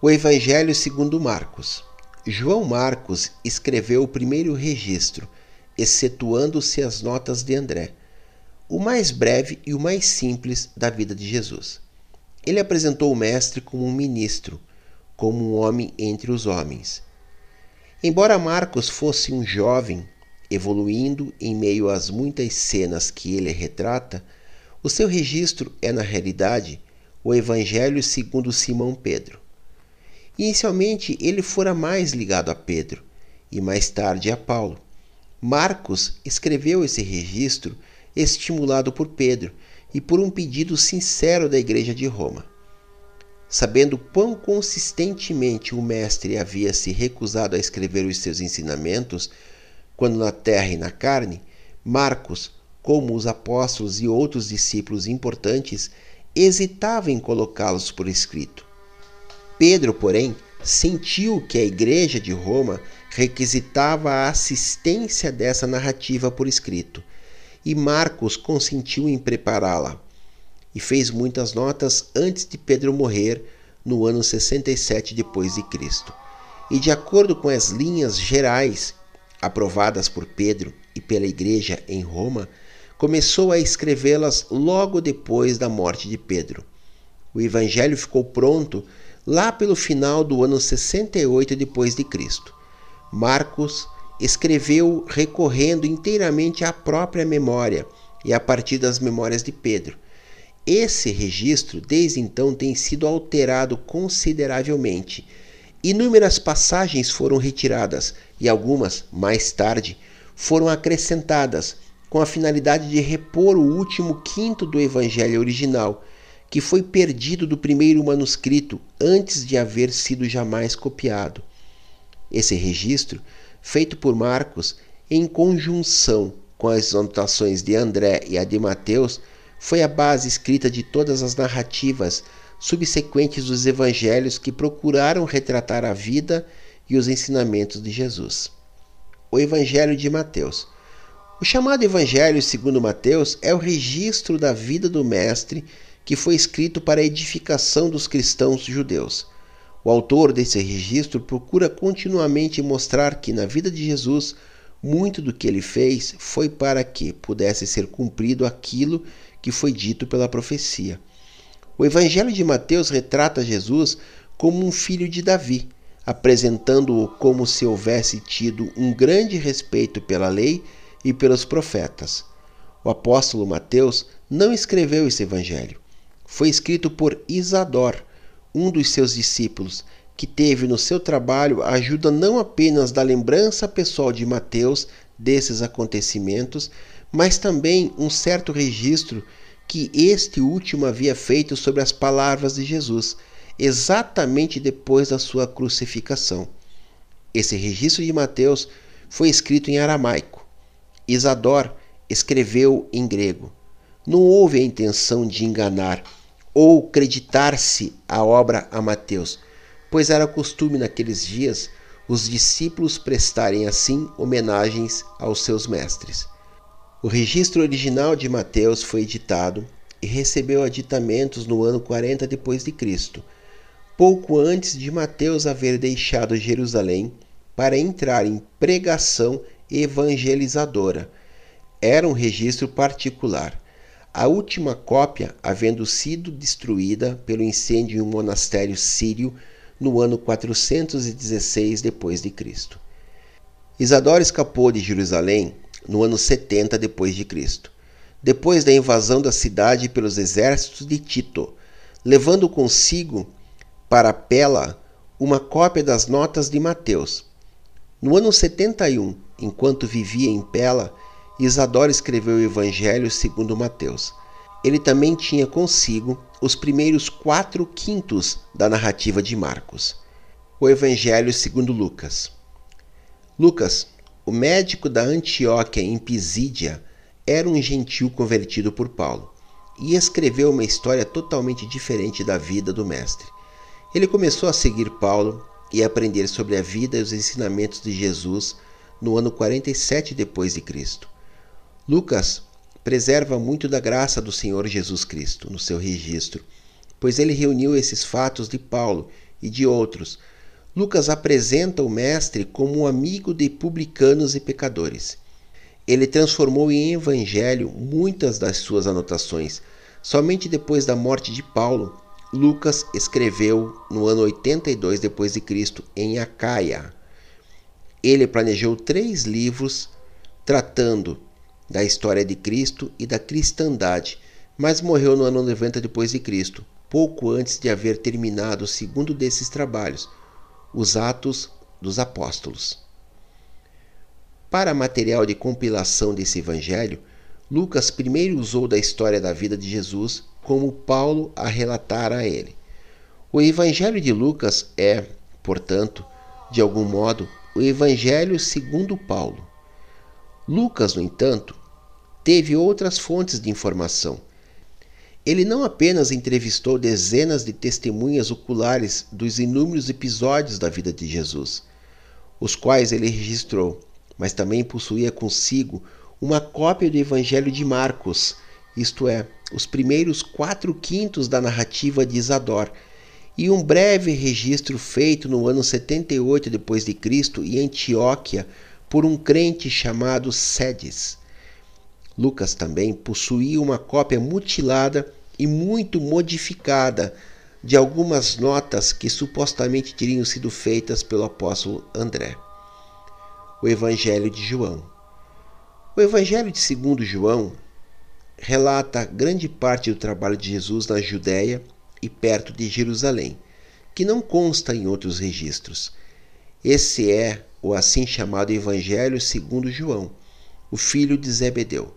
O Evangelho segundo Marcos. João Marcos escreveu o primeiro registro, excetuando-se as notas de André, o mais breve e o mais simples da vida de Jesus. Ele apresentou o Mestre como um ministro, como um homem entre os homens. Embora Marcos fosse um jovem, evoluindo em meio às muitas cenas que ele retrata, o seu registro é, na realidade, o Evangelho segundo Simão Pedro. Inicialmente, ele fora mais ligado a Pedro e mais tarde a Paulo. Marcos escreveu esse registro estimulado por Pedro e por um pedido sincero da Igreja de Roma. Sabendo quão consistentemente o Mestre havia se recusado a escrever os seus ensinamentos, quando na terra e na carne, Marcos, como os apóstolos e outros discípulos importantes, hesitava em colocá-los por escrito. Pedro, porém, sentiu que a Igreja de Roma requisitava a assistência dessa narrativa por escrito e Marcos consentiu em prepará-la e fez muitas notas antes de Pedro morrer no ano 67 depois de Cristo. E de acordo com as linhas gerais aprovadas por Pedro e pela igreja em Roma, começou a escrevê-las logo depois da morte de Pedro. O evangelho ficou pronto lá pelo final do ano 68 depois de Cristo. Marcos escreveu recorrendo inteiramente à própria memória e a partir das memórias de Pedro. Esse registro, desde então, tem sido alterado consideravelmente. Inúmeras passagens foram retiradas e algumas, mais tarde, foram acrescentadas com a finalidade de repor o último quinto do evangelho original, que foi perdido do primeiro manuscrito antes de haver sido jamais copiado. Esse registro, feito por Marcos em conjunção com as anotações de André e a de Mateus, foi a base escrita de todas as narrativas subsequentes dos evangelhos que procuraram retratar a vida e os ensinamentos de Jesus. O Evangelho de Mateus. O chamado Evangelho segundo Mateus é o registro da vida do mestre que foi escrito para a edificação dos cristãos judeus. O autor desse registro procura continuamente mostrar que na vida de Jesus muito do que ele fez foi para que pudesse ser cumprido aquilo que foi dito pela profecia. O Evangelho de Mateus retrata Jesus como um filho de Davi, apresentando-o como se houvesse tido um grande respeito pela lei e pelos profetas. O apóstolo Mateus não escreveu esse evangelho. Foi escrito por Isador, um dos seus discípulos, que teve no seu trabalho a ajuda não apenas da lembrança pessoal de Mateus desses acontecimentos, mas também um certo registro que este último havia feito sobre as palavras de Jesus, exatamente depois da sua crucificação. Esse registro de Mateus foi escrito em aramaico. Isador escreveu em grego. Não houve a intenção de enganar ou creditar-se a obra a Mateus, pois era costume naqueles dias os discípulos prestarem assim homenagens aos seus mestres. O registro original de Mateus foi editado e recebeu aditamentos no ano 40 depois de Cristo, pouco antes de Mateus haver deixado Jerusalém para entrar em pregação evangelizadora. Era um registro particular. A última cópia havendo sido destruída pelo incêndio em um monastério sírio no ano 416 depois de Cristo. Isadora escapou de Jerusalém no ano 70 depois de Cristo, depois da invasão da cidade pelos exércitos de Tito, levando consigo para Pela uma cópia das notas de Mateus. No ano 71, enquanto vivia em Pela, Isadora escreveu o Evangelho segundo Mateus. Ele também tinha consigo os primeiros quatro quintos da narrativa de Marcos. O Evangelho segundo Lucas. Lucas o médico da Antioquia em Pisídia era um gentil convertido por Paulo e escreveu uma história totalmente diferente da vida do mestre. Ele começou a seguir Paulo e a aprender sobre a vida e os ensinamentos de Jesus no ano 47 depois de Cristo. Lucas preserva muito da graça do Senhor Jesus Cristo no seu registro, pois ele reuniu esses fatos de Paulo e de outros Lucas apresenta o Mestre como um amigo de publicanos e pecadores. Ele transformou em evangelho muitas das suas anotações. Somente depois da morte de Paulo, Lucas escreveu no ano 82 depois de Cristo em Acaia. Ele planejou três livros tratando da história de Cristo e da cristandade, mas morreu no ano 90 depois de Cristo, pouco antes de haver terminado o segundo desses trabalhos os Atos dos Apóstolos. Para material de compilação desse evangelho, Lucas primeiro usou da história da vida de Jesus como Paulo a relatar a ele. O evangelho de Lucas é, portanto, de algum modo, o evangelho segundo Paulo. Lucas, no entanto, teve outras fontes de informação ele não apenas entrevistou dezenas de testemunhas oculares dos inúmeros episódios da vida de Jesus, os quais ele registrou, mas também possuía consigo uma cópia do Evangelho de Marcos, isto é, os primeiros quatro quintos da narrativa de Isador, e um breve registro feito no ano 78 depois de Cristo em Antioquia por um crente chamado Sedes. Lucas também possuía uma cópia mutilada e muito modificada de algumas notas que supostamente teriam sido feitas pelo apóstolo André. O Evangelho de João. O Evangelho de segundo João relata grande parte do trabalho de Jesus na Judéia e perto de Jerusalém, que não consta em outros registros. Esse é o assim chamado Evangelho segundo João, o filho de Zebedeu.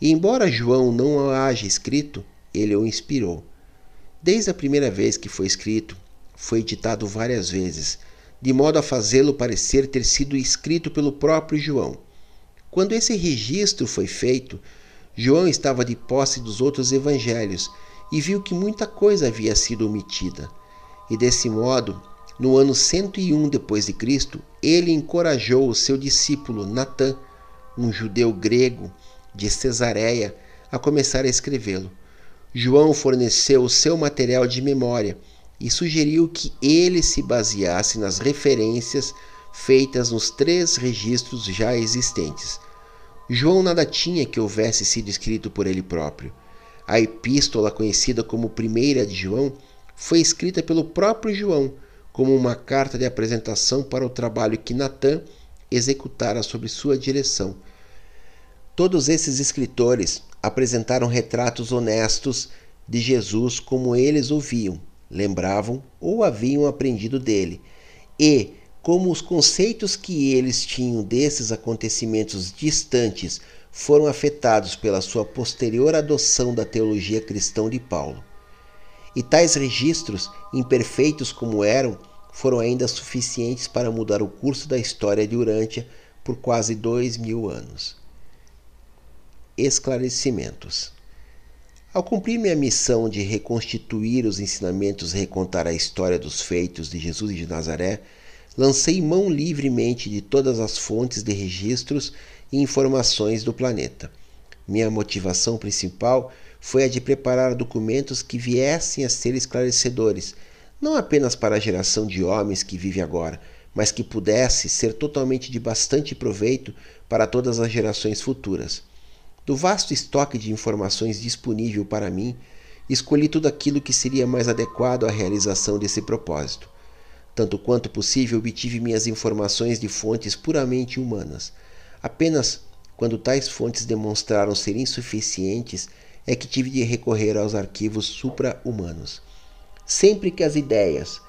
E embora João não o haja escrito, ele o inspirou. Desde a primeira vez que foi escrito, foi editado várias vezes, de modo a fazê-lo parecer ter sido escrito pelo próprio João. Quando esse registro foi feito, João estava de posse dos outros evangelhos e viu que muita coisa havia sido omitida. E desse modo, no ano 101 depois de Cristo, ele encorajou o seu discípulo Natã, um judeu grego de Cesareia, a começar a escrevê-lo. João forneceu o seu material de memória e sugeriu que ele se baseasse nas referências feitas nos três registros já existentes. João nada tinha que houvesse sido escrito por ele próprio. A epístola, conhecida como Primeira de João, foi escrita pelo próprio João como uma carta de apresentação para o trabalho que Natã executara sob sua direção. Todos esses escritores apresentaram retratos honestos de Jesus como eles ouviam, lembravam ou haviam aprendido dele, e como os conceitos que eles tinham desses acontecimentos distantes foram afetados pela sua posterior adoção da teologia cristã de Paulo. E tais registros, imperfeitos como eram, foram ainda suficientes para mudar o curso da história de Urântia por quase dois mil anos. Esclarecimentos. Ao cumprir minha missão de reconstituir os ensinamentos e recontar a história dos feitos de Jesus de Nazaré, lancei mão livremente de todas as fontes de registros e informações do planeta. Minha motivação principal foi a de preparar documentos que viessem a ser esclarecedores, não apenas para a geração de homens que vive agora, mas que pudesse ser totalmente de bastante proveito para todas as gerações futuras. Do vasto estoque de informações disponível para mim, escolhi tudo aquilo que seria mais adequado à realização desse propósito. Tanto quanto possível, obtive minhas informações de fontes puramente humanas. Apenas quando tais fontes demonstraram ser insuficientes é que tive de recorrer aos arquivos supra-humanos. Sempre que as ideias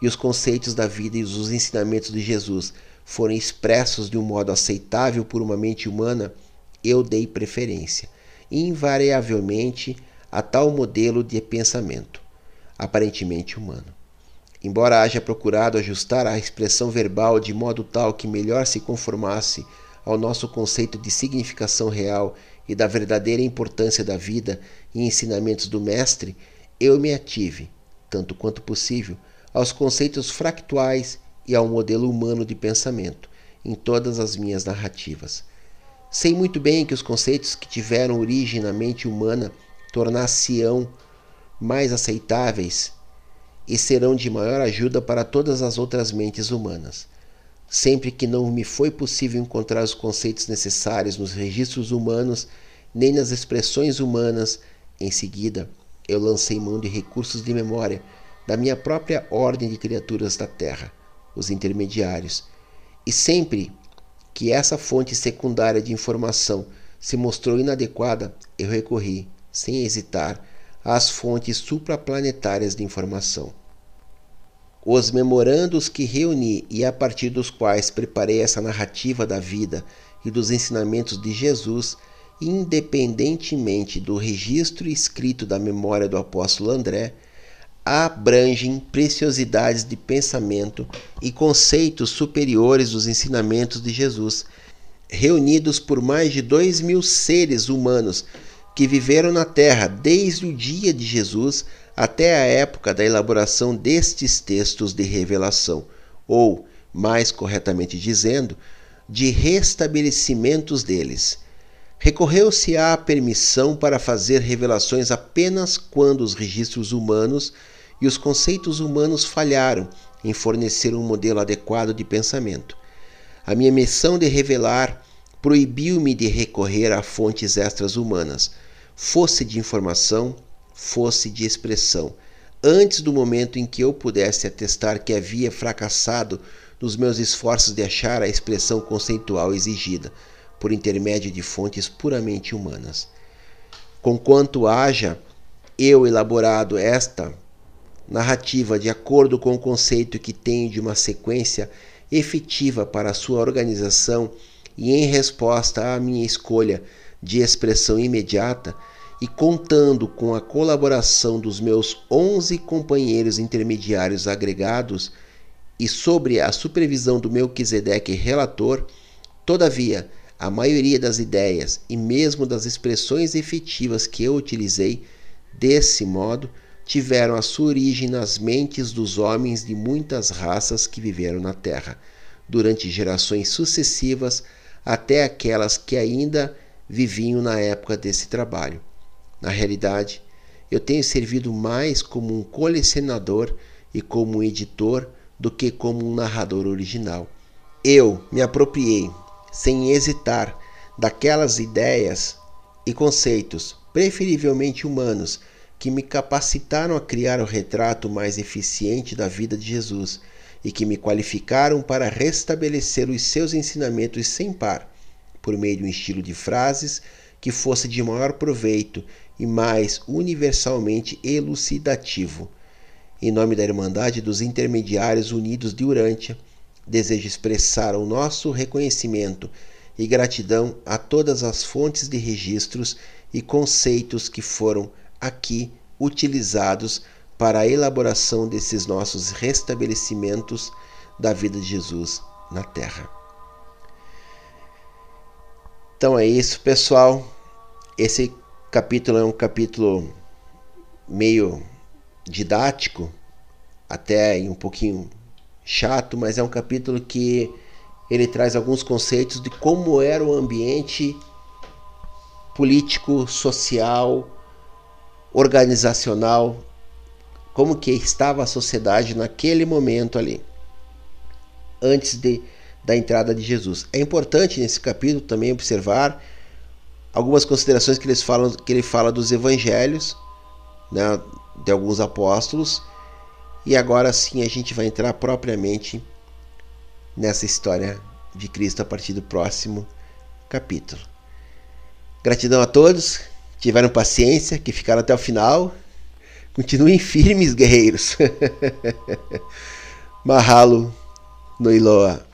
e os conceitos da vida e os ensinamentos de Jesus forem expressos de um modo aceitável por uma mente humana, eu dei preferência, invariavelmente, a tal modelo de pensamento, aparentemente humano. Embora haja procurado ajustar a expressão verbal de modo tal que melhor se conformasse ao nosso conceito de significação real e da verdadeira importância da vida e ensinamentos do Mestre, eu me ative, tanto quanto possível, aos conceitos fractuais e ao modelo humano de pensamento em todas as minhas narrativas. Sei muito bem que os conceitos que tiveram origem na mente humana tornar-se-ão mais aceitáveis e serão de maior ajuda para todas as outras mentes humanas. Sempre que não me foi possível encontrar os conceitos necessários nos registros humanos nem nas expressões humanas, em seguida eu lancei mão de recursos de memória da minha própria ordem de criaturas da Terra, os intermediários, e sempre que essa fonte secundária de informação se mostrou inadequada, eu recorri, sem hesitar, às fontes supraplanetárias de informação. Os memorandos que reuni e a partir dos quais preparei essa narrativa da vida e dos ensinamentos de Jesus, independentemente do registro escrito da memória do apóstolo André, abrangem preciosidades de pensamento e conceitos superiores dos ensinamentos de Jesus, reunidos por mais de dois mil seres humanos que viveram na Terra desde o dia de Jesus até a época da elaboração destes textos de revelação, ou, mais corretamente dizendo, de restabelecimentos deles. Recorreu-se à permissão para fazer revelações apenas quando os registros humanos e os conceitos humanos falharam em fornecer um modelo adequado de pensamento. A minha missão de revelar proibiu-me de recorrer a fontes extras humanas fosse de informação, fosse de expressão, antes do momento em que eu pudesse atestar que havia fracassado nos meus esforços de achar a expressão conceitual exigida, por intermédio de fontes puramente humanas. Conquanto haja eu elaborado esta narrativa de acordo com o conceito que tenho de uma sequência efetiva para sua organização e em resposta à minha escolha de expressão imediata, e contando com a colaboração dos meus 11 companheiros intermediários agregados e sobre a supervisão do meu Quisedeque relator, todavia, a maioria das ideias e mesmo das expressões efetivas que eu utilizei desse modo tiveram a sua origem nas mentes dos homens de muitas raças que viveram na Terra, durante gerações sucessivas até aquelas que ainda viviam na época desse trabalho. Na realidade, eu tenho servido mais como um colecionador e como um editor do que como um narrador original. Eu me apropriei, sem hesitar, daquelas ideias e conceitos, preferivelmente humanos, que me capacitaram a criar o retrato mais eficiente da vida de Jesus e que me qualificaram para restabelecer os seus ensinamentos sem par, por meio de um estilo de frases que fosse de maior proveito e mais universalmente elucidativo. Em nome da Irmandade dos Intermediários Unidos de Urântia, desejo expressar o nosso reconhecimento e gratidão a todas as fontes de registros e conceitos que foram aqui utilizados para a elaboração desses nossos restabelecimentos da vida de Jesus na Terra. Então é isso, pessoal. Esse capítulo é um capítulo meio didático, até um pouquinho chato, mas é um capítulo que ele traz alguns conceitos de como era o ambiente político, social, organizacional, como que estava a sociedade naquele momento ali, antes de, da entrada de Jesus. É importante nesse capítulo também observar algumas considerações que, eles falam, que ele fala dos evangelhos, né, de alguns apóstolos, e agora sim a gente vai entrar propriamente nessa história de Cristo a partir do próximo capítulo. Gratidão a todos, tiveram paciência, que ficaram até o final. Continuem firmes, guerreiros. Mahalo no Iloa.